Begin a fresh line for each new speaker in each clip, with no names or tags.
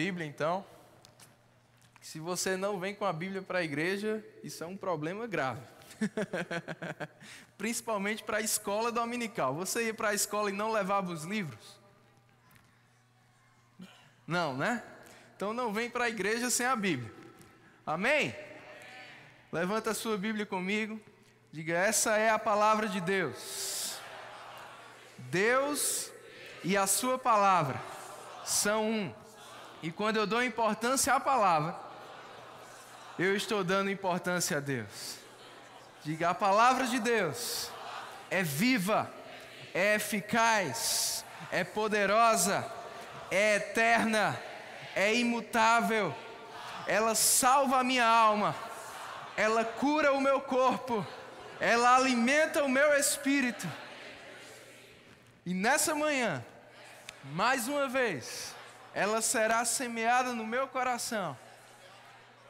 Bíblia, então. Se você não vem com a Bíblia para a igreja, isso é um problema grave. Principalmente para a escola dominical. Você ia para a escola e não levava os livros? Não, né? Então não vem para a igreja sem a Bíblia. Amém? Levanta a sua Bíblia comigo. Diga: essa é a palavra de Deus. Deus e a sua palavra são um. E quando eu dou importância à palavra, eu estou dando importância a Deus. Diga: a palavra de Deus é viva, é eficaz, é poderosa, é eterna, é imutável. Ela salva a minha alma, ela cura o meu corpo ela alimenta o meu espírito. E nessa manhã, mais uma vez, ela será semeada no meu coração.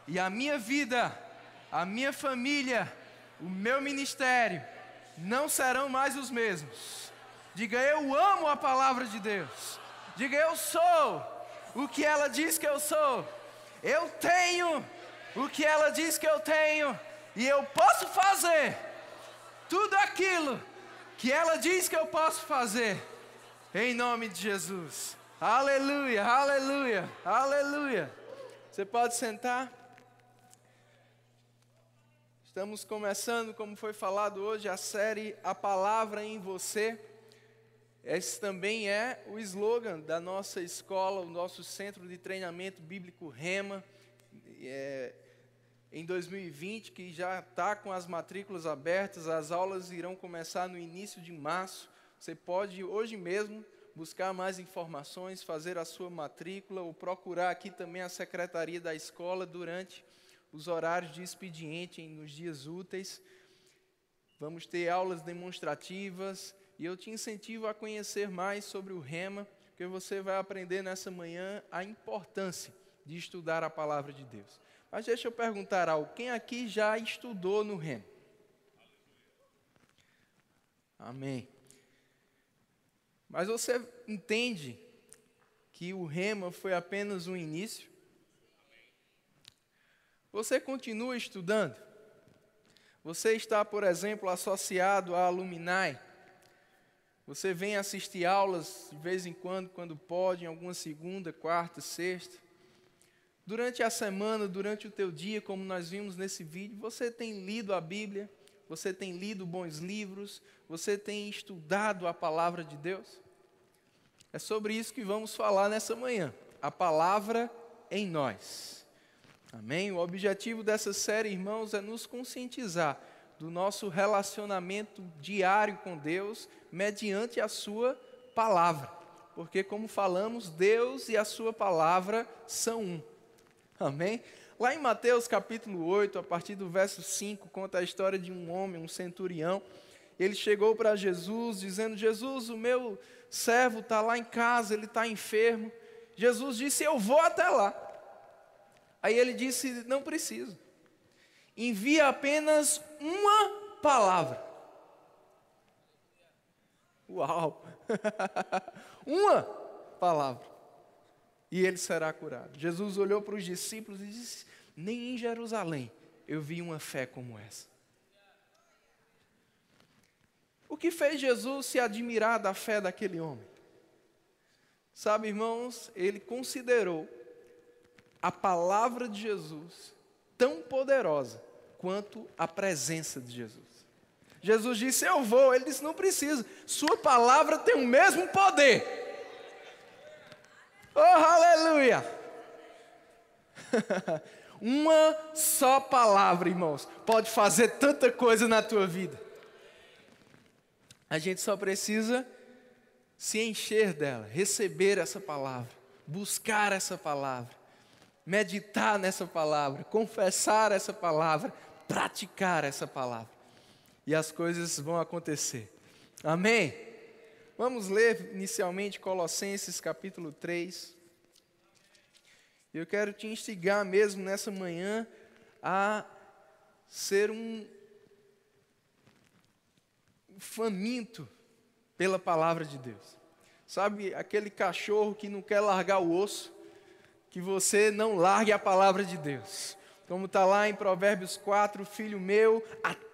E a minha vida, a minha família, o meu ministério não serão mais os mesmos. Diga, eu amo a palavra de Deus. Diga, eu sou o que ela diz que eu sou. Eu tenho o que ela diz que eu tenho. E eu posso fazer tudo aquilo que ela diz que eu posso fazer, em nome de Jesus. Aleluia, aleluia, aleluia. Você pode sentar? Estamos começando, como foi falado hoje, a série A Palavra em Você. Esse também é o slogan da nossa escola, o nosso centro de treinamento bíblico Rema. É, em 2020, que já está com as matrículas abertas, as aulas irão começar no início de março. Você pode hoje mesmo buscar mais informações, fazer a sua matrícula ou procurar aqui também a secretaria da escola durante os horários de expediente nos dias úteis. Vamos ter aulas demonstrativas e eu te incentivo a conhecer mais sobre o Rema, porque você vai aprender nessa manhã a importância de estudar a palavra de Deus. Mas deixa eu perguntar algo: quem aqui já estudou no REM? Amém. Mas você entende que o rema foi apenas um início? Você continua estudando? Você está, por exemplo, associado à Alumni? Você vem assistir aulas de vez em quando, quando pode, em alguma segunda, quarta, sexta? Durante a semana, durante o teu dia, como nós vimos nesse vídeo, você tem lido a Bíblia, você tem lido bons livros, você tem estudado a palavra de Deus? É sobre isso que vamos falar nessa manhã. A palavra em nós. Amém? O objetivo dessa série, irmãos, é nos conscientizar do nosso relacionamento diário com Deus mediante a Sua palavra. Porque, como falamos, Deus e a Sua palavra são um. Amém? Lá em Mateus capítulo 8, a partir do verso 5, conta a história de um homem, um centurião. Ele chegou para Jesus dizendo: Jesus, o meu servo está lá em casa, ele está enfermo. Jesus disse: Eu vou até lá. Aí ele disse: Não preciso. Envia apenas uma palavra. Uau! uma palavra e ele será curado. Jesus olhou para os discípulos e disse: Nem em Jerusalém eu vi uma fé como essa. O que fez Jesus se admirar da fé daquele homem? Sabe, irmãos, ele considerou a palavra de Jesus tão poderosa quanto a presença de Jesus. Jesus disse: Eu vou. Ele disse: Não precisa. Sua palavra tem o mesmo poder Oh, aleluia! Uma só palavra, irmãos, pode fazer tanta coisa na tua vida. A gente só precisa se encher dela, receber essa palavra, buscar essa palavra, meditar nessa palavra, confessar essa palavra, praticar essa palavra. E as coisas vão acontecer. Amém? Vamos ler inicialmente Colossenses capítulo 3. Eu quero te instigar mesmo nessa manhã a ser um faminto pela palavra de Deus. Sabe aquele cachorro que não quer largar o osso? que você não largue a palavra de Deus. Como está lá em Provérbios 4, filho meu,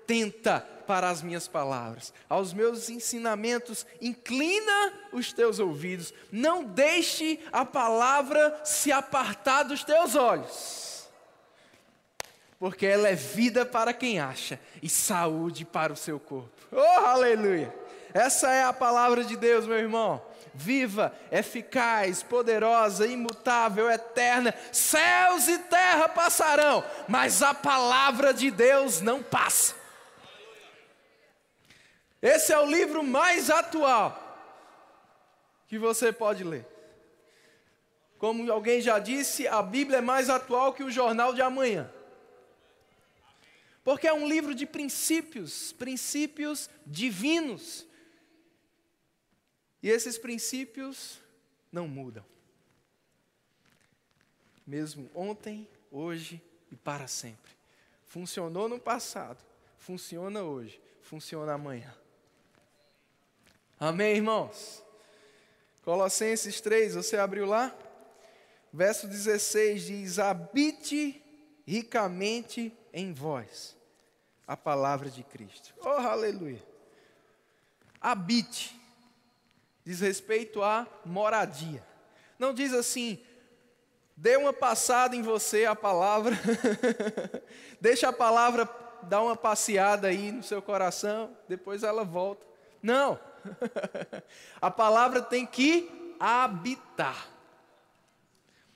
atenta para as minhas palavras, aos meus ensinamentos, inclina os teus ouvidos, não deixe a palavra se apartar dos teus olhos, porque ela é vida para quem acha e saúde para o seu corpo. Oh, aleluia! Essa é a palavra de Deus, meu irmão viva, eficaz, poderosa, imutável, eterna. Céus e terra passarão, mas a palavra de Deus não passa. Esse é o livro mais atual que você pode ler. Como alguém já disse, a Bíblia é mais atual que o jornal de amanhã. Porque é um livro de princípios, princípios divinos. E esses princípios não mudam. Mesmo ontem, hoje e para sempre. Funcionou no passado, funciona hoje, funciona amanhã. Amém, irmãos? Colossenses 3, você abriu lá? Verso 16 diz: Habite ricamente em vós a palavra de Cristo. Oh, aleluia! Habite diz respeito à moradia. Não diz assim, dê uma passada em você a palavra, deixa a palavra dar uma passeada aí no seu coração, depois ela volta. Não. a palavra tem que habitar.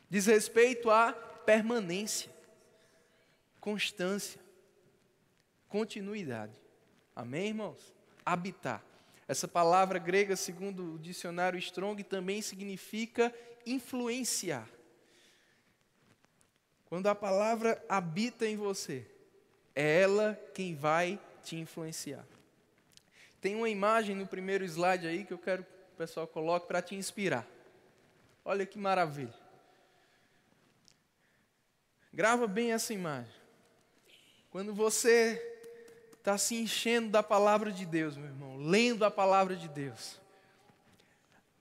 Diz respeito à permanência, constância, continuidade. Amém, irmãos? Habitar. Essa palavra grega, segundo o dicionário Strong, também significa influenciar. Quando a palavra habita em você, é ela quem vai te influenciar. Tem uma imagem no primeiro slide aí que eu quero que o pessoal coloque para te inspirar. Olha que maravilha. Grava bem essa imagem. Quando você está se enchendo da palavra de Deus, meu irmão, lendo a palavra de Deus,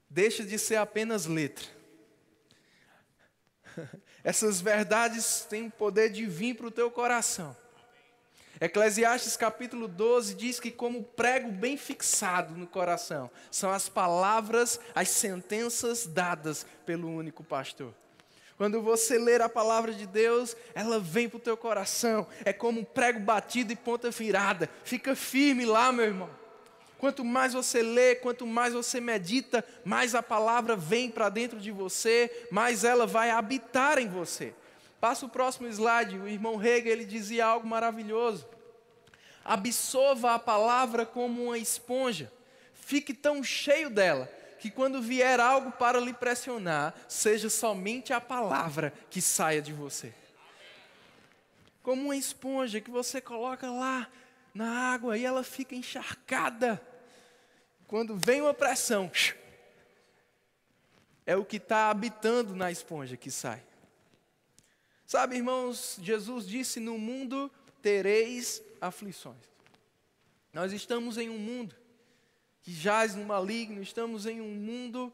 deixa de ser apenas letra. Essas verdades têm o poder de vir para o teu coração. Eclesiastes capítulo 12 diz que, como prego bem fixado no coração, são as palavras, as sentenças dadas pelo único pastor. Quando você ler a palavra de Deus, ela vem para o teu coração, é como um prego batido e ponta virada. Fica firme lá, meu irmão. Quanto mais você lê, quanto mais você medita, mais a palavra vem para dentro de você, mais ela vai habitar em você. Passa o próximo slide. O irmão Hegel ele dizia algo maravilhoso. Absorva a palavra como uma esponja. Fique tão cheio dela que quando vier algo para lhe pressionar, seja somente a palavra que saia de você. Como uma esponja que você coloca lá na água e ela fica encharcada. Quando vem uma pressão, é o que está habitando na esponja que sai. Sabe, irmãos, Jesus disse: No mundo tereis aflições. Nós estamos em um mundo que jaz no maligno, estamos em um mundo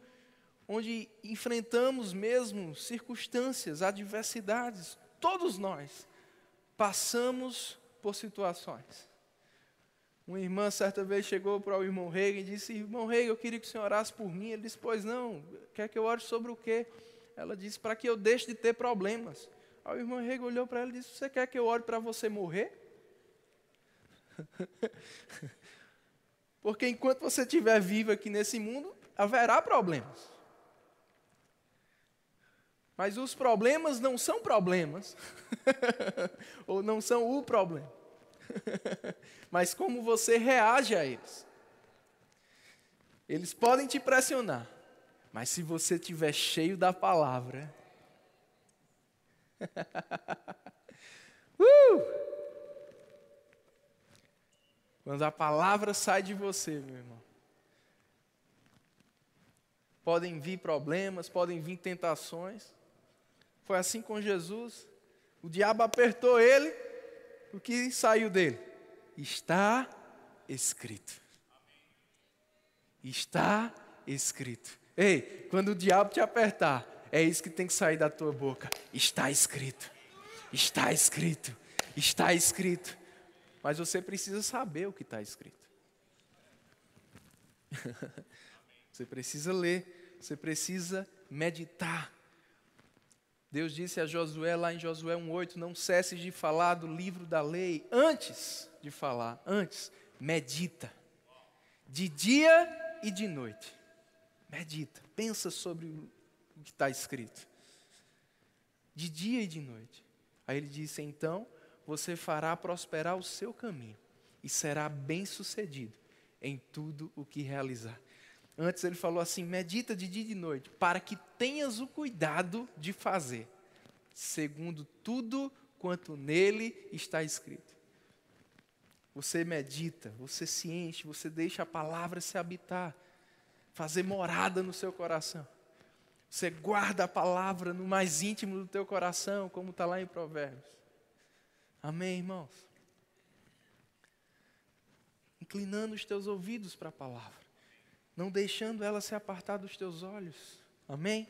onde enfrentamos mesmo circunstâncias, adversidades. Todos nós passamos por situações. Uma irmã certa vez chegou para o irmão Rei e disse: Irmão Rei, eu queria que o senhor orasse por mim. Ele disse: Pois não, quer que eu ore sobre o quê? Ela disse: Para que eu deixe de ter problemas. Aí o irmão Rei olhou para ela e disse: Você quer que eu ore para você morrer? Porque enquanto você estiver vivo aqui nesse mundo, haverá problemas. Mas os problemas não são problemas, ou não são o problema, mas como você reage a eles. Eles podem te pressionar, mas se você estiver cheio da palavra, uh! Quando a palavra sai de você, meu irmão. Podem vir problemas, podem vir tentações. Foi assim com Jesus. O diabo apertou ele, o que saiu dele? Está escrito. Está escrito. Ei, quando o diabo te apertar, é isso que tem que sair da tua boca. Está escrito. Está escrito. Está escrito. Mas você precisa saber o que está escrito. você precisa ler, você precisa meditar. Deus disse a Josué lá em Josué 1:8, não cesses de falar do livro da lei antes de falar, antes medita. De dia e de noite. Medita, pensa sobre o que está escrito. De dia e de noite. Aí ele disse: então você fará prosperar o seu caminho e será bem-sucedido em tudo o que realizar. Antes ele falou assim: medita de dia e de noite, para que tenhas o cuidado de fazer, segundo tudo quanto nele está escrito. Você medita, você se enche, você deixa a palavra se habitar, fazer morada no seu coração. Você guarda a palavra no mais íntimo do teu coração, como está lá em Provérbios. Amém, irmãos? Inclinando os teus ouvidos para a palavra, não deixando ela se apartar dos teus olhos. Amém?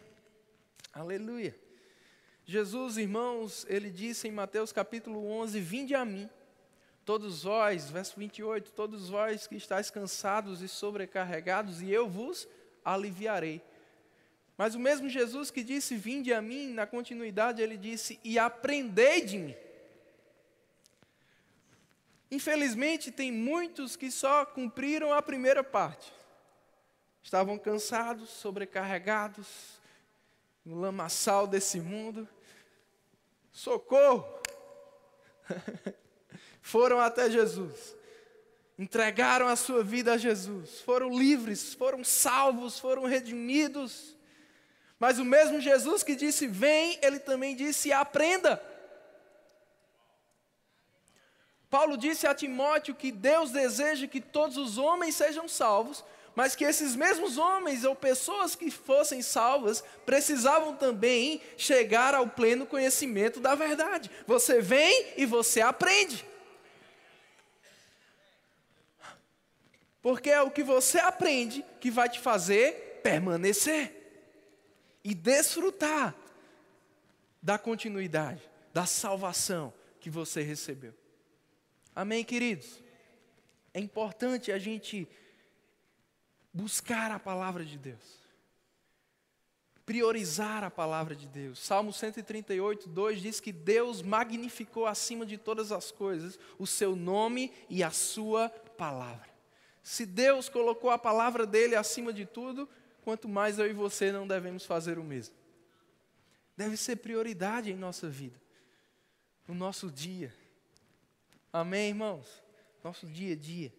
Aleluia. Jesus, irmãos, ele disse em Mateus capítulo 11: Vinde a mim, todos vós, verso 28, todos vós que estáis cansados e sobrecarregados, e eu vos aliviarei. Mas o mesmo Jesus que disse: Vinde a mim, na continuidade ele disse: E aprendei de mim. Infelizmente, tem muitos que só cumpriram a primeira parte. Estavam cansados, sobrecarregados, no lamaçal desse mundo. Socorro! Foram até Jesus, entregaram a sua vida a Jesus, foram livres, foram salvos, foram redimidos mas o mesmo Jesus que disse vem, ele também disse aprenda. Paulo disse a Timóteo que Deus deseja que todos os homens sejam salvos, mas que esses mesmos homens ou pessoas que fossem salvas precisavam também chegar ao pleno conhecimento da verdade. Você vem e você aprende. Porque é o que você aprende que vai te fazer permanecer e desfrutar da continuidade, da salvação que você recebeu. Amém, queridos? É importante a gente buscar a palavra de Deus, priorizar a palavra de Deus. Salmo 138, 2 diz que Deus magnificou acima de todas as coisas o seu nome e a sua palavra. Se Deus colocou a palavra dele acima de tudo, quanto mais eu e você não devemos fazer o mesmo. Deve ser prioridade em nossa vida, no nosso dia. Amém, irmãos? Nosso dia a dia.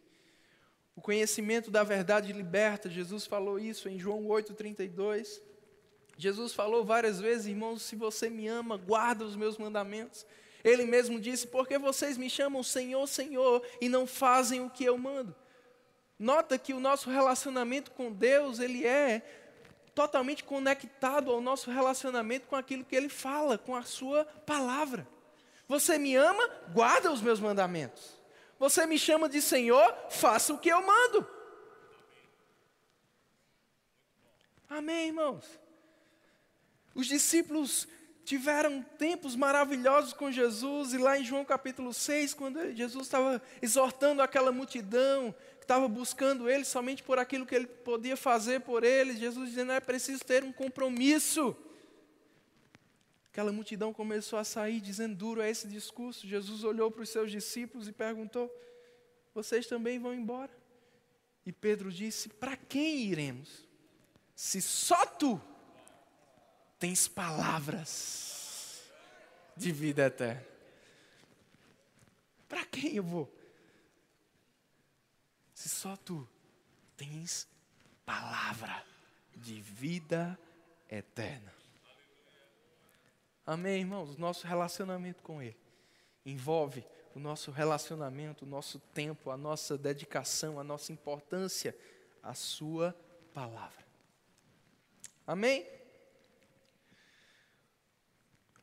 O conhecimento da verdade liberta, Jesus falou isso em João 8,32. Jesus falou várias vezes, irmãos, se você me ama, guarda os meus mandamentos. Ele mesmo disse: Porque vocês me chamam Senhor, Senhor, e não fazem o que eu mando. Nota que o nosso relacionamento com Deus, ele é totalmente conectado ao nosso relacionamento com aquilo que ele fala, com a sua palavra. Você me ama? Guarda os meus mandamentos. Você me chama de Senhor? Faça o que eu mando. Amém, irmãos? Os discípulos tiveram tempos maravilhosos com Jesus, e lá em João capítulo 6, quando Jesus estava exortando aquela multidão, que estava buscando ele somente por aquilo que ele podia fazer por eles, Jesus dizendo: é preciso ter um compromisso. Aquela multidão começou a sair, dizendo: duro é esse discurso. Jesus olhou para os seus discípulos e perguntou: vocês também vão embora? E Pedro disse: para quem iremos? Se só tu tens palavras de vida eterna. Para quem eu vou? Se só tu tens palavra de vida eterna. Amém, irmãos? Nosso relacionamento com Ele envolve o nosso relacionamento, o nosso tempo, a nossa dedicação, a nossa importância, a Sua palavra. Amém?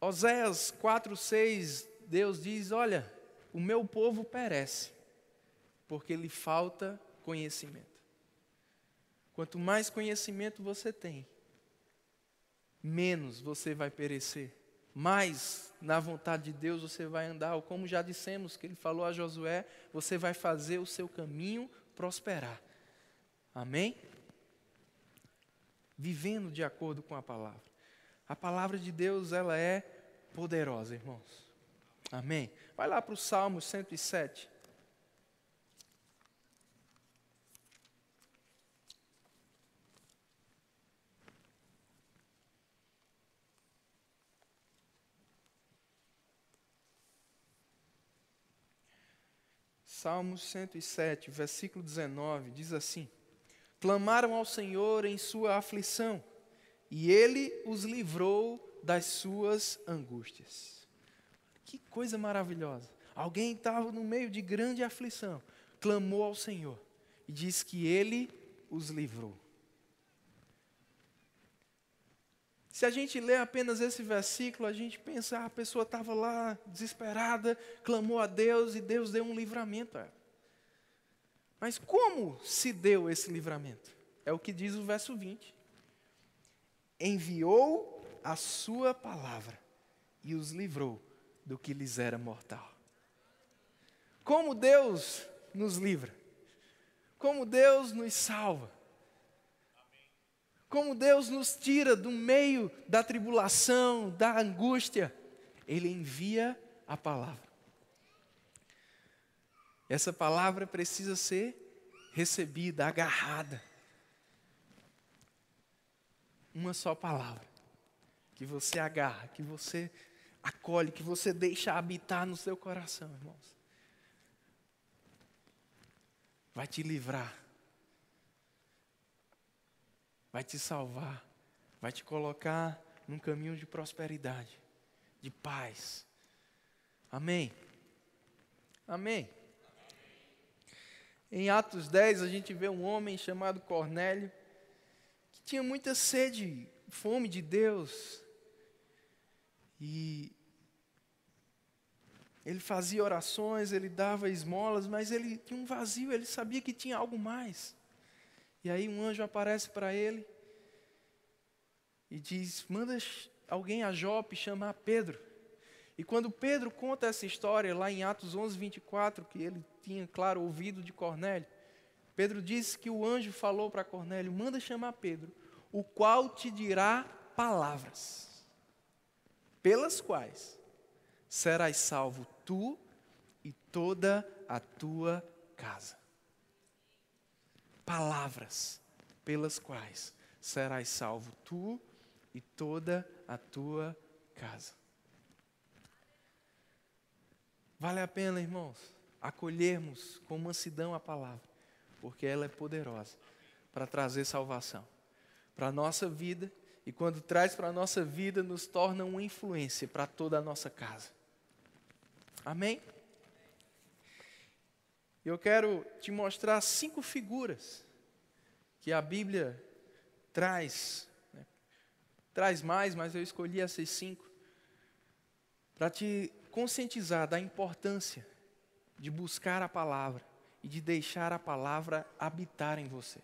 Oséias 4,6, Deus diz: Olha, o meu povo perece, porque lhe falta conhecimento. Quanto mais conhecimento você tem, menos você vai perecer. Mais na vontade de Deus você vai andar, ou como já dissemos que ele falou a Josué, você vai fazer o seu caminho prosperar. Amém? Vivendo de acordo com a palavra. A palavra de Deus, ela é poderosa, irmãos. Amém? Vai lá para o Salmo 107. Salmos 107, versículo 19, diz assim: Clamaram ao Senhor em sua aflição, e ele os livrou das suas angústias. Que coisa maravilhosa! Alguém estava no meio de grande aflição, clamou ao Senhor e diz que ele os livrou. Se a gente lê apenas esse versículo, a gente pensa, ah, a pessoa estava lá desesperada, clamou a Deus e Deus deu um livramento a ela. Mas como se deu esse livramento? É o que diz o verso 20. Enviou a sua palavra e os livrou do que lhes era mortal. Como Deus nos livra? Como Deus nos salva? como Deus nos tira do meio da tribulação, da angústia, Ele envia a palavra. Essa palavra precisa ser recebida, agarrada. Uma só palavra, que você agarra, que você acolhe, que você deixa habitar no seu coração, irmãos. Vai te livrar vai te salvar, vai te colocar num caminho de prosperidade, de paz. Amém? Amém. Em Atos 10, a gente vê um homem chamado Cornélio, que tinha muita sede, fome de Deus. E ele fazia orações, ele dava esmolas, mas ele tinha um vazio, ele sabia que tinha algo mais. E aí um anjo aparece para ele e diz: manda alguém a Jope chamar Pedro. E quando Pedro conta essa história lá em Atos 11, 24, que ele tinha, claro, ouvido de Cornélio, Pedro disse que o anjo falou para Cornélio: manda chamar Pedro, o qual te dirá palavras, pelas quais serás salvo tu e toda a tua casa palavras pelas quais serás salvo tu e toda a tua casa. Vale a pena, irmãos, acolhermos com mansidão a palavra, porque ela é poderosa para trazer salvação para a nossa vida e quando traz para a nossa vida, nos torna uma influência para toda a nossa casa. Amém? Eu quero te mostrar cinco figuras que a Bíblia traz. Né? Traz mais, mas eu escolhi essas cinco para te conscientizar da importância de buscar a palavra e de deixar a palavra habitar em você.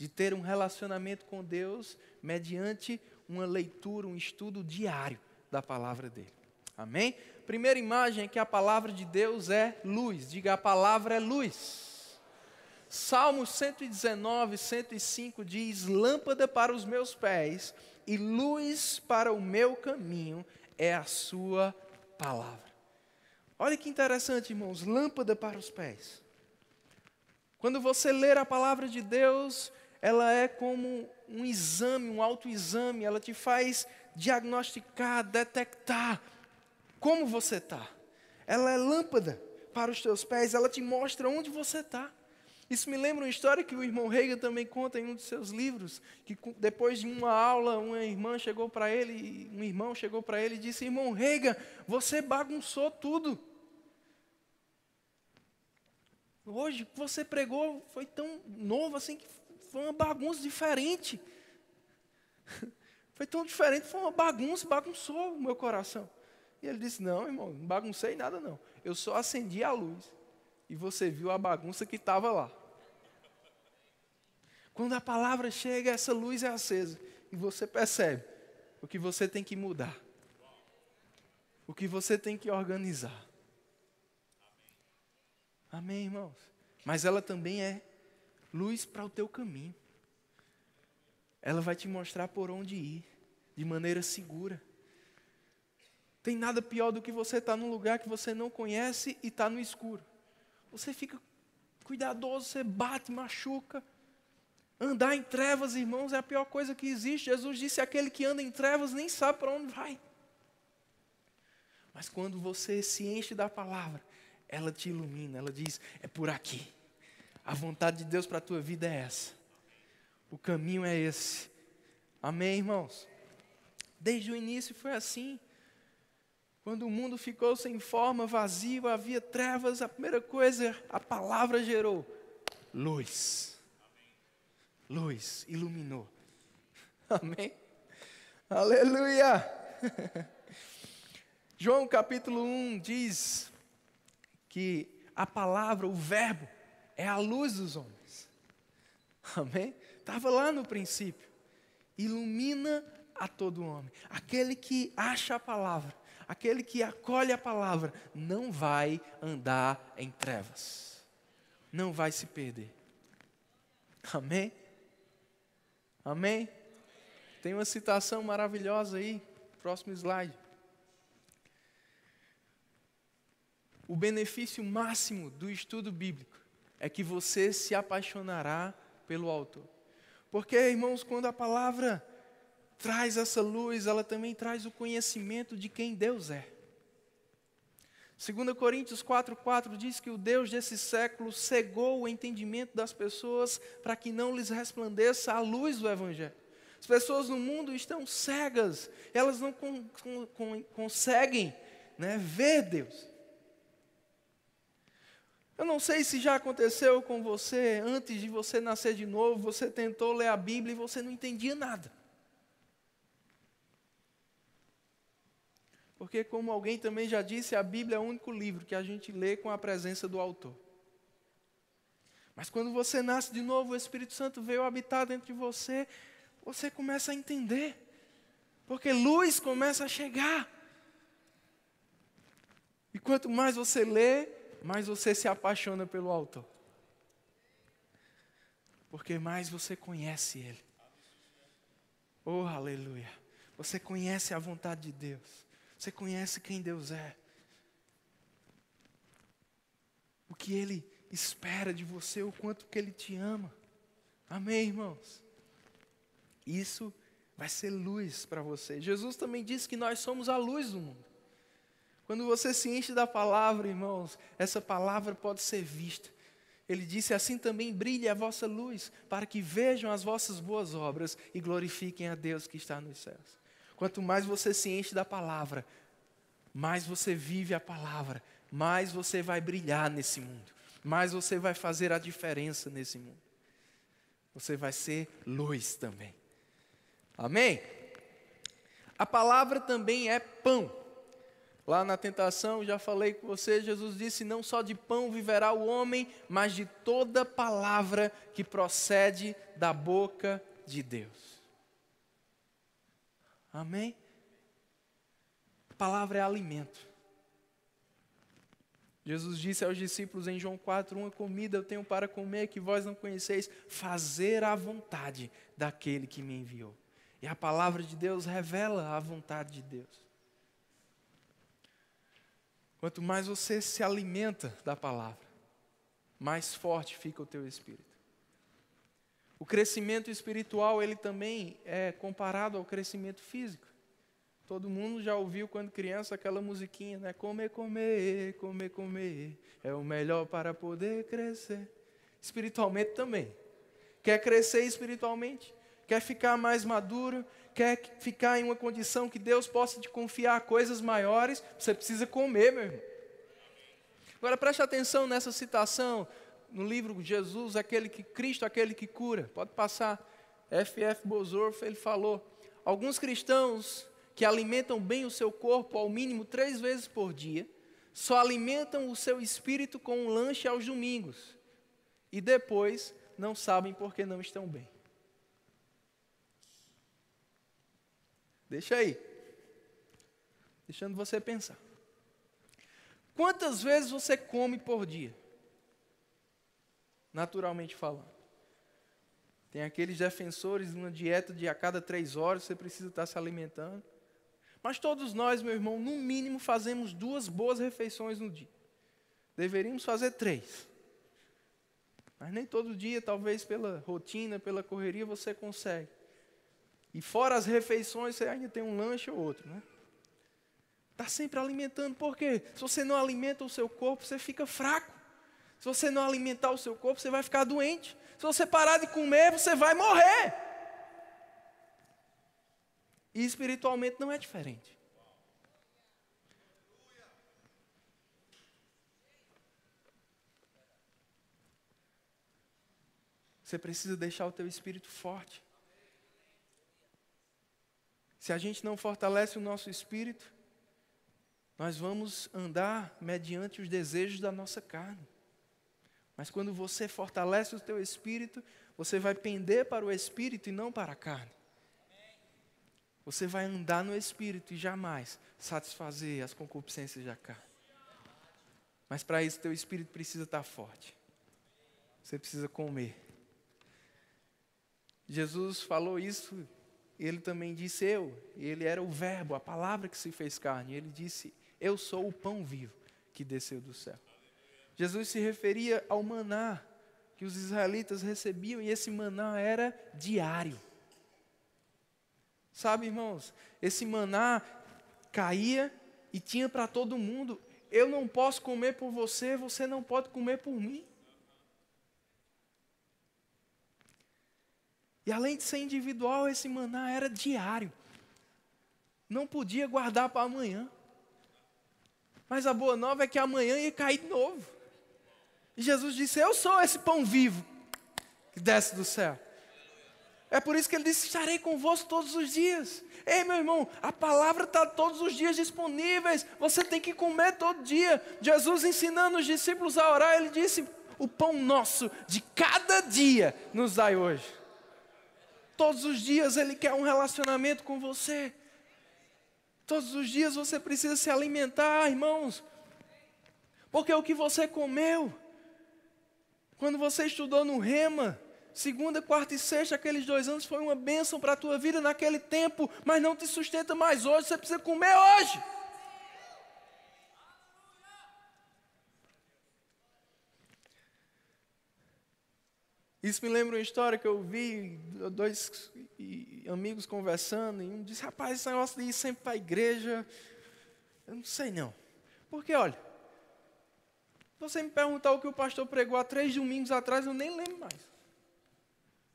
De ter um relacionamento com Deus mediante uma leitura, um estudo diário da palavra dele. Amém? Primeira imagem é que a palavra de Deus é luz. Diga, a palavra é luz. Salmo 119, 105 diz: Lâmpada para os meus pés e luz para o meu caminho é a Sua palavra. Olha que interessante, irmãos: lâmpada para os pés. Quando você ler a palavra de Deus, ela é como um exame, um autoexame, ela te faz diagnosticar, detectar como você está. Ela é lâmpada para os teus pés, ela te mostra onde você está. Isso me lembra uma história que o irmão Reiga também conta em um dos seus livros, que depois de uma aula, uma irmã chegou para ele, um irmão chegou para ele e disse: "Irmão Reiga, você bagunçou tudo. Hoje você pregou foi tão novo assim que foi uma bagunça diferente. Foi tão diferente, foi uma bagunça, bagunçou o meu coração. E ele disse: Não, irmão, não baguncei nada não. Eu só acendi a luz. E você viu a bagunça que estava lá. Quando a palavra chega, essa luz é acesa. E você percebe o que você tem que mudar, o que você tem que organizar. Amém, irmãos? Mas ela também é luz para o teu caminho. Ela vai te mostrar por onde ir, de maneira segura. Tem nada pior do que você estar tá num lugar que você não conhece e estar tá no escuro. Você fica cuidadoso, você bate, machuca. Andar em trevas, irmãos, é a pior coisa que existe. Jesus disse: aquele que anda em trevas nem sabe para onde vai. Mas quando você se enche da palavra, ela te ilumina, ela diz: é por aqui. A vontade de Deus para a tua vida é essa. O caminho é esse. Amém, irmãos? Desde o início foi assim. Quando o mundo ficou sem forma, vazio, havia trevas, a primeira coisa, a palavra gerou luz. Luz, iluminou. Amém? Aleluia! João capítulo 1 diz que a palavra, o verbo, é a luz dos homens. Amém? Estava lá no princípio. Ilumina a todo homem. Aquele que acha a palavra, aquele que acolhe a palavra, não vai andar em trevas. Não vai se perder. Amém? Amém? Tem uma citação maravilhosa aí, próximo slide. O benefício máximo do estudo bíblico é que você se apaixonará pelo autor. Porque, irmãos, quando a palavra traz essa luz, ela também traz o conhecimento de quem Deus é. 2 Coríntios 4,4 diz que o Deus desse século cegou o entendimento das pessoas para que não lhes resplandeça a luz do Evangelho. As pessoas no mundo estão cegas, elas não con con conseguem né, ver Deus. Eu não sei se já aconteceu com você, antes de você nascer de novo, você tentou ler a Bíblia e você não entendia nada. Porque, como alguém também já disse, a Bíblia é o único livro que a gente lê com a presença do autor. Mas quando você nasce de novo, o Espírito Santo veio habitar dentro de você, você começa a entender. Porque luz começa a chegar. E quanto mais você lê, mais você se apaixona pelo autor. Porque mais você conhece ele. Oh, aleluia. Você conhece a vontade de Deus. Você conhece quem Deus é. O que ele espera de você, o quanto que ele te ama. Amém, irmãos. Isso vai ser luz para você. Jesus também disse que nós somos a luz do mundo. Quando você se enche da palavra, irmãos, essa palavra pode ser vista. Ele disse: Assim também brilhe a vossa luz, para que vejam as vossas boas obras e glorifiquem a Deus que está nos céus. Quanto mais você se enche da palavra, mais você vive a palavra, mais você vai brilhar nesse mundo, mais você vai fazer a diferença nesse mundo. Você vai ser luz também. Amém? A palavra também é pão. Lá na tentação, já falei com você, Jesus disse: Não só de pão viverá o homem, mas de toda palavra que procede da boca de Deus. Amém? A palavra é alimento. Jesus disse aos discípulos em João 4: Uma comida eu tenho para comer que vós não conheceis, fazer a vontade daquele que me enviou. E a palavra de Deus revela a vontade de Deus. Quanto mais você se alimenta da palavra, mais forte fica o teu espírito. O crescimento espiritual, ele também é comparado ao crescimento físico. Todo mundo já ouviu quando criança aquela musiquinha, né? Comer, comer, comer, comer, é o melhor para poder crescer. Espiritualmente também. Quer crescer espiritualmente? Quer ficar mais maduro? Quer ficar em uma condição que Deus possa te confiar coisas maiores, você precisa comer, meu irmão. Agora preste atenção nessa citação no livro Jesus, aquele que Cristo, aquele que cura. Pode passar. F.F. Bozorf, ele falou: alguns cristãos que alimentam bem o seu corpo ao mínimo três vezes por dia, só alimentam o seu espírito com um lanche aos domingos e depois não sabem por que não estão bem. Deixa aí. Deixando você pensar. Quantas vezes você come por dia? Naturalmente falando. Tem aqueles defensores de uma dieta de a cada três horas você precisa estar se alimentando. Mas todos nós, meu irmão, no mínimo fazemos duas boas refeições no dia. Deveríamos fazer três. Mas nem todo dia, talvez pela rotina, pela correria, você consegue. E fora as refeições, você ainda tem um lanche ou outro, né? Está sempre alimentando, por quê? Se você não alimenta o seu corpo, você fica fraco. Se você não alimentar o seu corpo, você vai ficar doente. Se você parar de comer, você vai morrer. E espiritualmente não é diferente. Você precisa deixar o teu espírito forte. Se a gente não fortalece o nosso espírito, nós vamos andar mediante os desejos da nossa carne. Mas quando você fortalece o teu espírito, você vai pender para o espírito e não para a carne. Você vai andar no espírito e jamais satisfazer as concupiscências da carne. Mas para isso, teu espírito precisa estar forte. Você precisa comer. Jesus falou isso, ele também disse eu, ele era o Verbo, a palavra que se fez carne. Ele disse: Eu sou o pão vivo que desceu do céu. Jesus se referia ao maná que os israelitas recebiam, e esse maná era diário. Sabe, irmãos, esse maná caía e tinha para todo mundo. Eu não posso comer por você, você não pode comer por mim. Além de ser individual, esse maná era diário. Não podia guardar para amanhã. Mas a boa nova é que amanhã ia cair de novo. E Jesus disse: Eu sou esse pão vivo que desce do céu. É por isso que ele disse: Estarei convosco todos os dias. Ei, meu irmão, a palavra está todos os dias disponíveis. Você tem que comer todo dia. Jesus ensinando os discípulos a orar, ele disse: O pão nosso de cada dia nos dai hoje. Todos os dias Ele quer um relacionamento com você. Todos os dias você precisa se alimentar, irmãos. Porque o que você comeu, quando você estudou no Rema, segunda, quarta e sexta, aqueles dois anos foi uma bênção para a tua vida naquele tempo, mas não te sustenta mais hoje, você precisa comer hoje. Isso me lembra uma história que eu vi, dois amigos conversando, e um disse, rapaz, esse negócio de ir sempre para a igreja, eu não sei não. Porque, olha, você me perguntar o que o pastor pregou há três domingos atrás, eu nem lembro mais.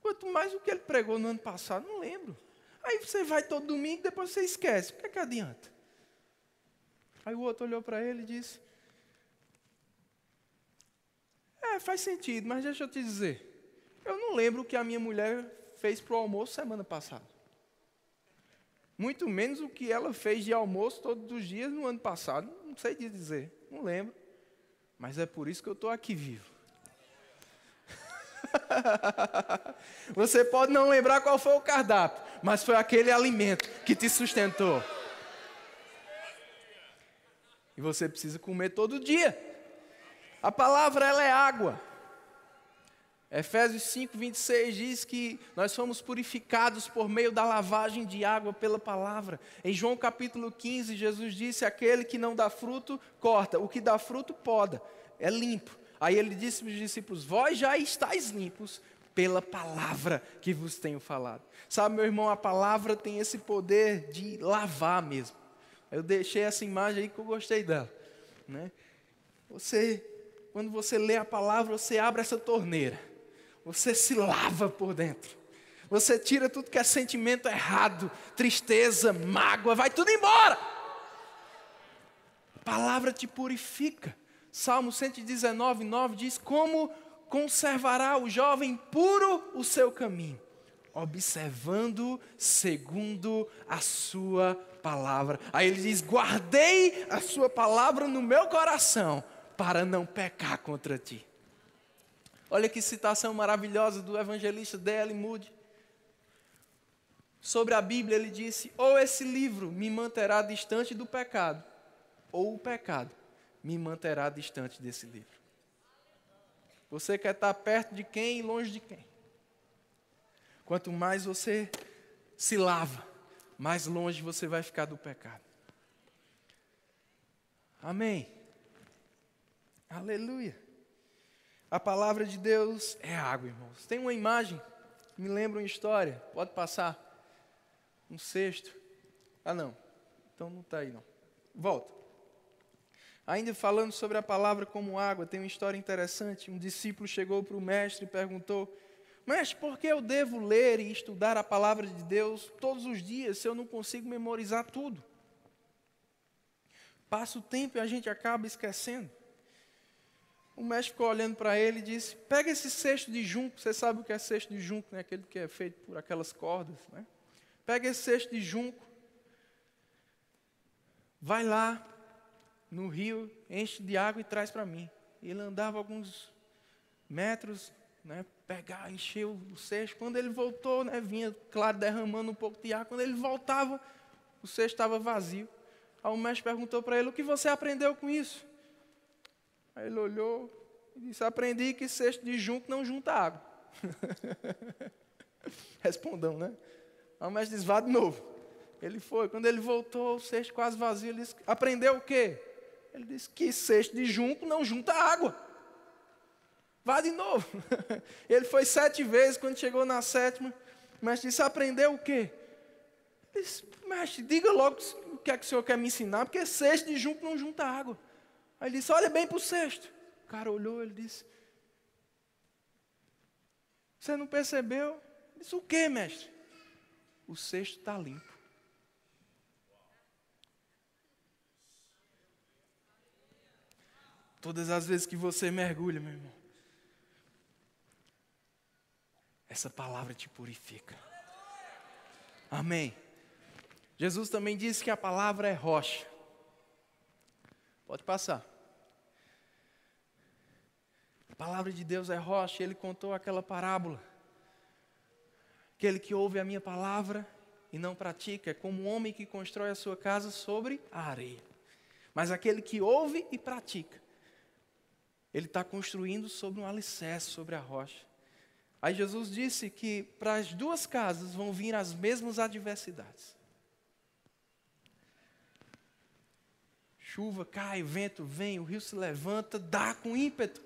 Quanto mais o que ele pregou no ano passado, não lembro. Aí você vai todo domingo, depois você esquece. O que é que adianta? Aí o outro olhou para ele e disse: É, faz sentido, mas deixa eu te dizer. Eu não lembro o que a minha mulher fez para o almoço semana passada. Muito menos o que ela fez de almoço todos os dias no ano passado. Não sei dizer, não lembro. Mas é por isso que eu estou aqui vivo. Você pode não lembrar qual foi o cardápio, mas foi aquele alimento que te sustentou. E você precisa comer todo dia. A palavra ela é água. Efésios 5, 26 diz que nós fomos purificados por meio da lavagem de água pela palavra. Em João capítulo 15, Jesus disse: Aquele que não dá fruto, corta, o que dá fruto, poda, é limpo. Aí ele disse para os discípulos: Vós já estáis limpos pela palavra que vos tenho falado. Sabe, meu irmão, a palavra tem esse poder de lavar mesmo. Eu deixei essa imagem aí que eu gostei dela. Né? Você, quando você lê a palavra, você abre essa torneira você se lava por dentro. Você tira tudo que é sentimento errado, tristeza, mágoa, vai tudo embora. A palavra te purifica. Salmo 119, 9 diz: Como conservará o jovem puro o seu caminho? Observando segundo a sua palavra. Aí ele diz: Guardei a sua palavra no meu coração, para não pecar contra ti. Olha que citação maravilhosa do evangelista D.L. Moody. sobre a Bíblia, ele disse: ou esse livro me manterá distante do pecado, ou o pecado me manterá distante desse livro. Você quer estar perto de quem e longe de quem? Quanto mais você se lava, mais longe você vai ficar do pecado. Amém. Aleluia. A palavra de Deus é água, irmãos. Tem uma imagem, me lembra uma história. Pode passar. Um cesto. Ah, não. Então não está aí, não. Volta. Ainda falando sobre a palavra como água, tem uma história interessante. Um discípulo chegou para o mestre e perguntou: Mestre, por que eu devo ler e estudar a palavra de Deus todos os dias se eu não consigo memorizar tudo? Passa o tempo e a gente acaba esquecendo. O mestre ficou olhando para ele e disse: Pega esse cesto de junco. Você sabe o que é cesto de junco, né? Aquele que é feito por aquelas cordas, né? Pega esse cesto de junco. Vai lá no rio, enche de água e traz para mim. Ele andava alguns metros, né? Pegar, encheu o cesto. Quando ele voltou, né? Vinha, claro, derramando um pouco de água. Quando ele voltava, o cesto estava vazio. Aí o mestre perguntou para ele: O que você aprendeu com isso? Aí ele olhou e disse: Aprendi que cesto de junco não junta água. Respondão, né? Aí o mestre disse: Vá de novo. Ele foi. Quando ele voltou, o cesto quase vazio, ele disse: Aprendeu o quê? Ele disse: Que cesto de junco não junta água. Vá de novo. Ele foi sete vezes, quando chegou na sétima, o mestre disse: Aprendeu o quê? Ele disse: Mestre, diga logo o que é que o senhor quer me ensinar, porque cesto de junco não junta água. Aí ele disse: Olha bem para o cesto. O cara olhou, ele disse: Você não percebeu? Ele disse: O que, mestre? O cesto está limpo. Todas as vezes que você mergulha, meu irmão, essa palavra te purifica. Amém. Jesus também disse que a palavra é rocha. Pode passar. A palavra de Deus é rocha, ele contou aquela parábola. Aquele que ouve a minha palavra e não pratica é como um homem que constrói a sua casa sobre a areia. Mas aquele que ouve e pratica, ele está construindo sobre um alicerce, sobre a rocha. Aí Jesus disse que para as duas casas vão vir as mesmas adversidades. Chuva cai, vento vem, o rio se levanta, dá com ímpeto.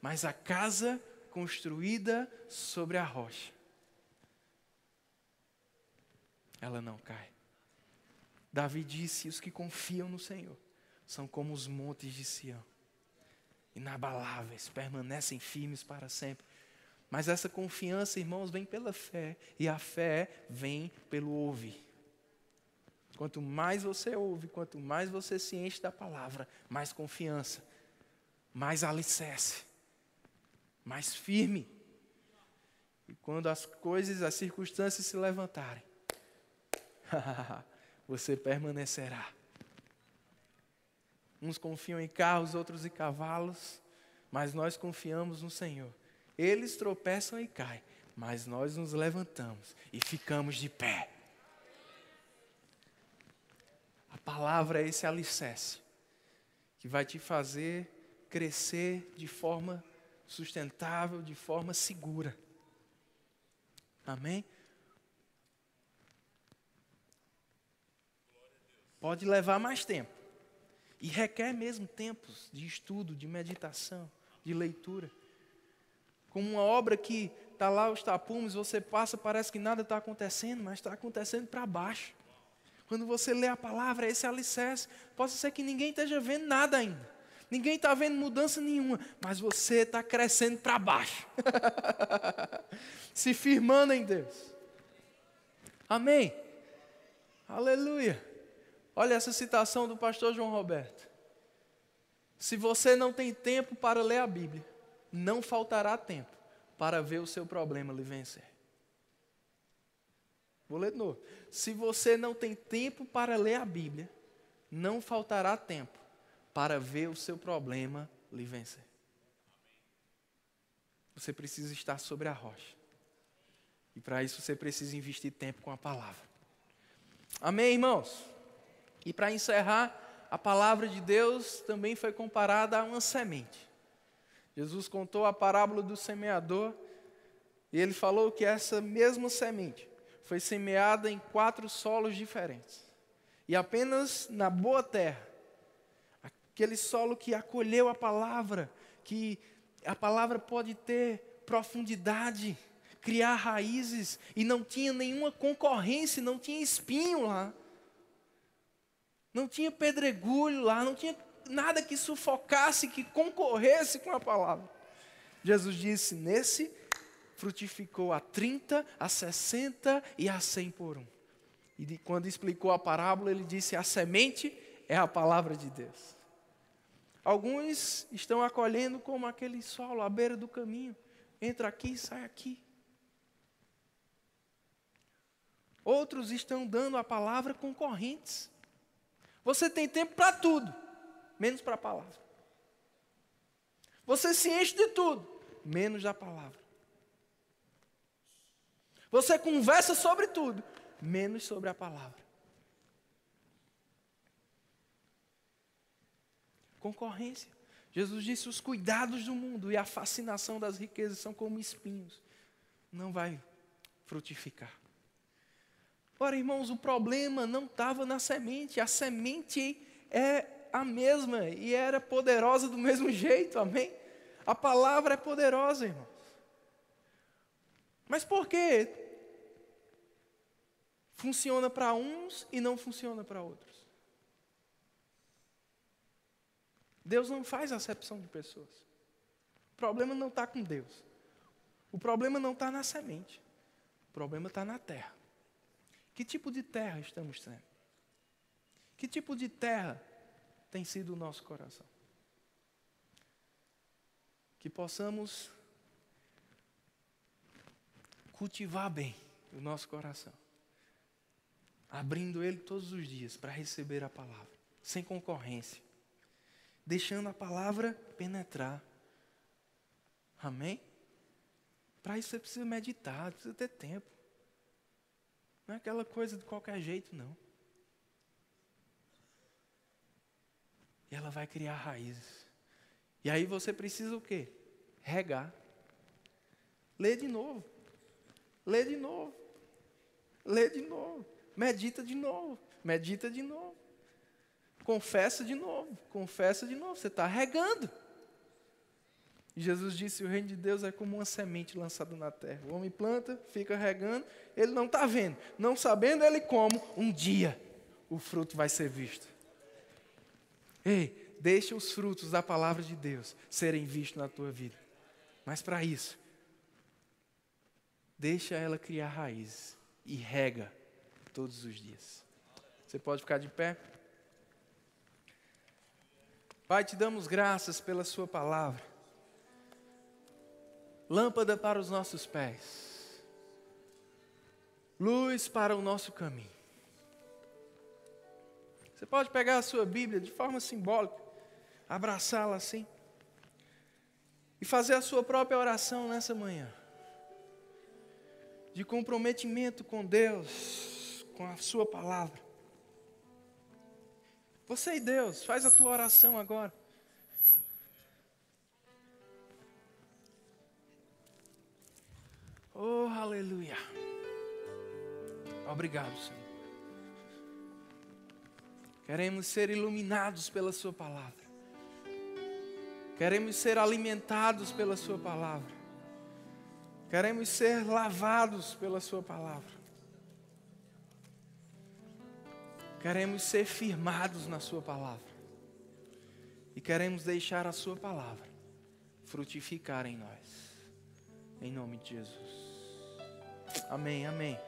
Mas a casa construída sobre a rocha, ela não cai. Davi disse: os que confiam no Senhor são como os montes de Sião, inabaláveis, permanecem firmes para sempre. Mas essa confiança, irmãos, vem pela fé, e a fé vem pelo ouvir. Quanto mais você ouve, quanto mais você se enche da palavra, mais confiança, mais alicerce, mais firme. E quando as coisas, as circunstâncias se levantarem, você permanecerá. Uns confiam em carros, outros em cavalos, mas nós confiamos no Senhor. Eles tropeçam e caem, mas nós nos levantamos e ficamos de pé. A palavra é esse alicerce que vai te fazer crescer de forma sustentável, de forma segura. Amém? Pode levar mais tempo. E requer mesmo tempos de estudo, de meditação, de leitura. Como uma obra que está lá os tapumes, você passa, parece que nada está acontecendo, mas está acontecendo para baixo. Quando você lê a palavra, esse alicerce. Pode ser que ninguém esteja vendo nada ainda. Ninguém está vendo mudança nenhuma, mas você está crescendo para baixo. Se firmando em Deus. Amém. Aleluia. Olha essa citação do pastor João Roberto. Se você não tem tempo para ler a Bíblia, não faltará tempo para ver o seu problema lhe vencer. Vou ler de novo. Se você não tem tempo para ler a Bíblia, não faltará tempo para ver o seu problema lhe vencer. Você precisa estar sobre a rocha. E para isso você precisa investir tempo com a palavra. Amém, irmãos? E para encerrar, a palavra de Deus também foi comparada a uma semente. Jesus contou a parábola do semeador e ele falou que essa mesma semente foi semeada em quatro solos diferentes. E apenas na boa terra, aquele solo que acolheu a palavra, que a palavra pode ter profundidade, criar raízes, e não tinha nenhuma concorrência, não tinha espinho lá, não tinha pedregulho lá, não tinha nada que sufocasse, que concorresse com a palavra. Jesus disse: nesse frutificou a 30, a 60 e a 100 por um. E quando explicou a parábola, ele disse: a semente é a palavra de Deus. Alguns estão acolhendo como aquele solo à beira do caminho. Entra aqui, sai aqui. Outros estão dando a palavra concorrentes. Você tem tempo para tudo, menos para a palavra. Você se enche de tudo, menos da palavra. Você conversa sobre tudo, menos sobre a palavra. Concorrência. Jesus disse: os cuidados do mundo e a fascinação das riquezas são como espinhos. Não vai frutificar. Ora, irmãos, o problema não estava na semente, a semente é a mesma e era poderosa do mesmo jeito, amém? A palavra é poderosa, irmãos. Mas por que funciona para uns e não funciona para outros? Deus não faz acepção de pessoas. O problema não está com Deus. O problema não está na semente. O problema está na terra. Que tipo de terra estamos sendo? Que tipo de terra tem sido o nosso coração? Que possamos cultivar bem o nosso coração, abrindo ele todos os dias para receber a palavra, sem concorrência, deixando a palavra penetrar. Amém? Para isso você precisa meditar, precisa ter tempo. Não é aquela coisa de qualquer jeito, não. E ela vai criar raízes. E aí você precisa o quê? Regar. Lê de novo. Lê de novo. Lê de novo. Medita de novo. Medita de novo. Confessa de novo. Confessa de novo. Você está regando. Jesus disse: O reino de Deus é como uma semente lançada na terra. O homem planta, fica regando, ele não está vendo. Não sabendo ele como, um dia o fruto vai ser visto. Ei, deixa os frutos da palavra de Deus serem vistos na tua vida. Mas para isso, deixa ela criar raízes e rega todos os dias. Você pode ficar de pé? Pai, te damos graças pela Sua palavra lâmpada para os nossos pés, luz para o nosso caminho. Você pode pegar a sua Bíblia de forma simbólica, abraçá-la assim, e fazer a sua própria oração nessa manhã, de comprometimento com Deus, com a Sua palavra. Você e Deus, faz a tua oração agora. Oh, aleluia. Obrigado, Senhor. Queremos ser iluminados pela Sua palavra. Queremos ser alimentados pela Sua palavra. Queremos ser lavados pela Sua palavra. Queremos ser firmados na Sua palavra. E queremos deixar a Sua palavra frutificar em nós. Em nome de Jesus. Amém, amém.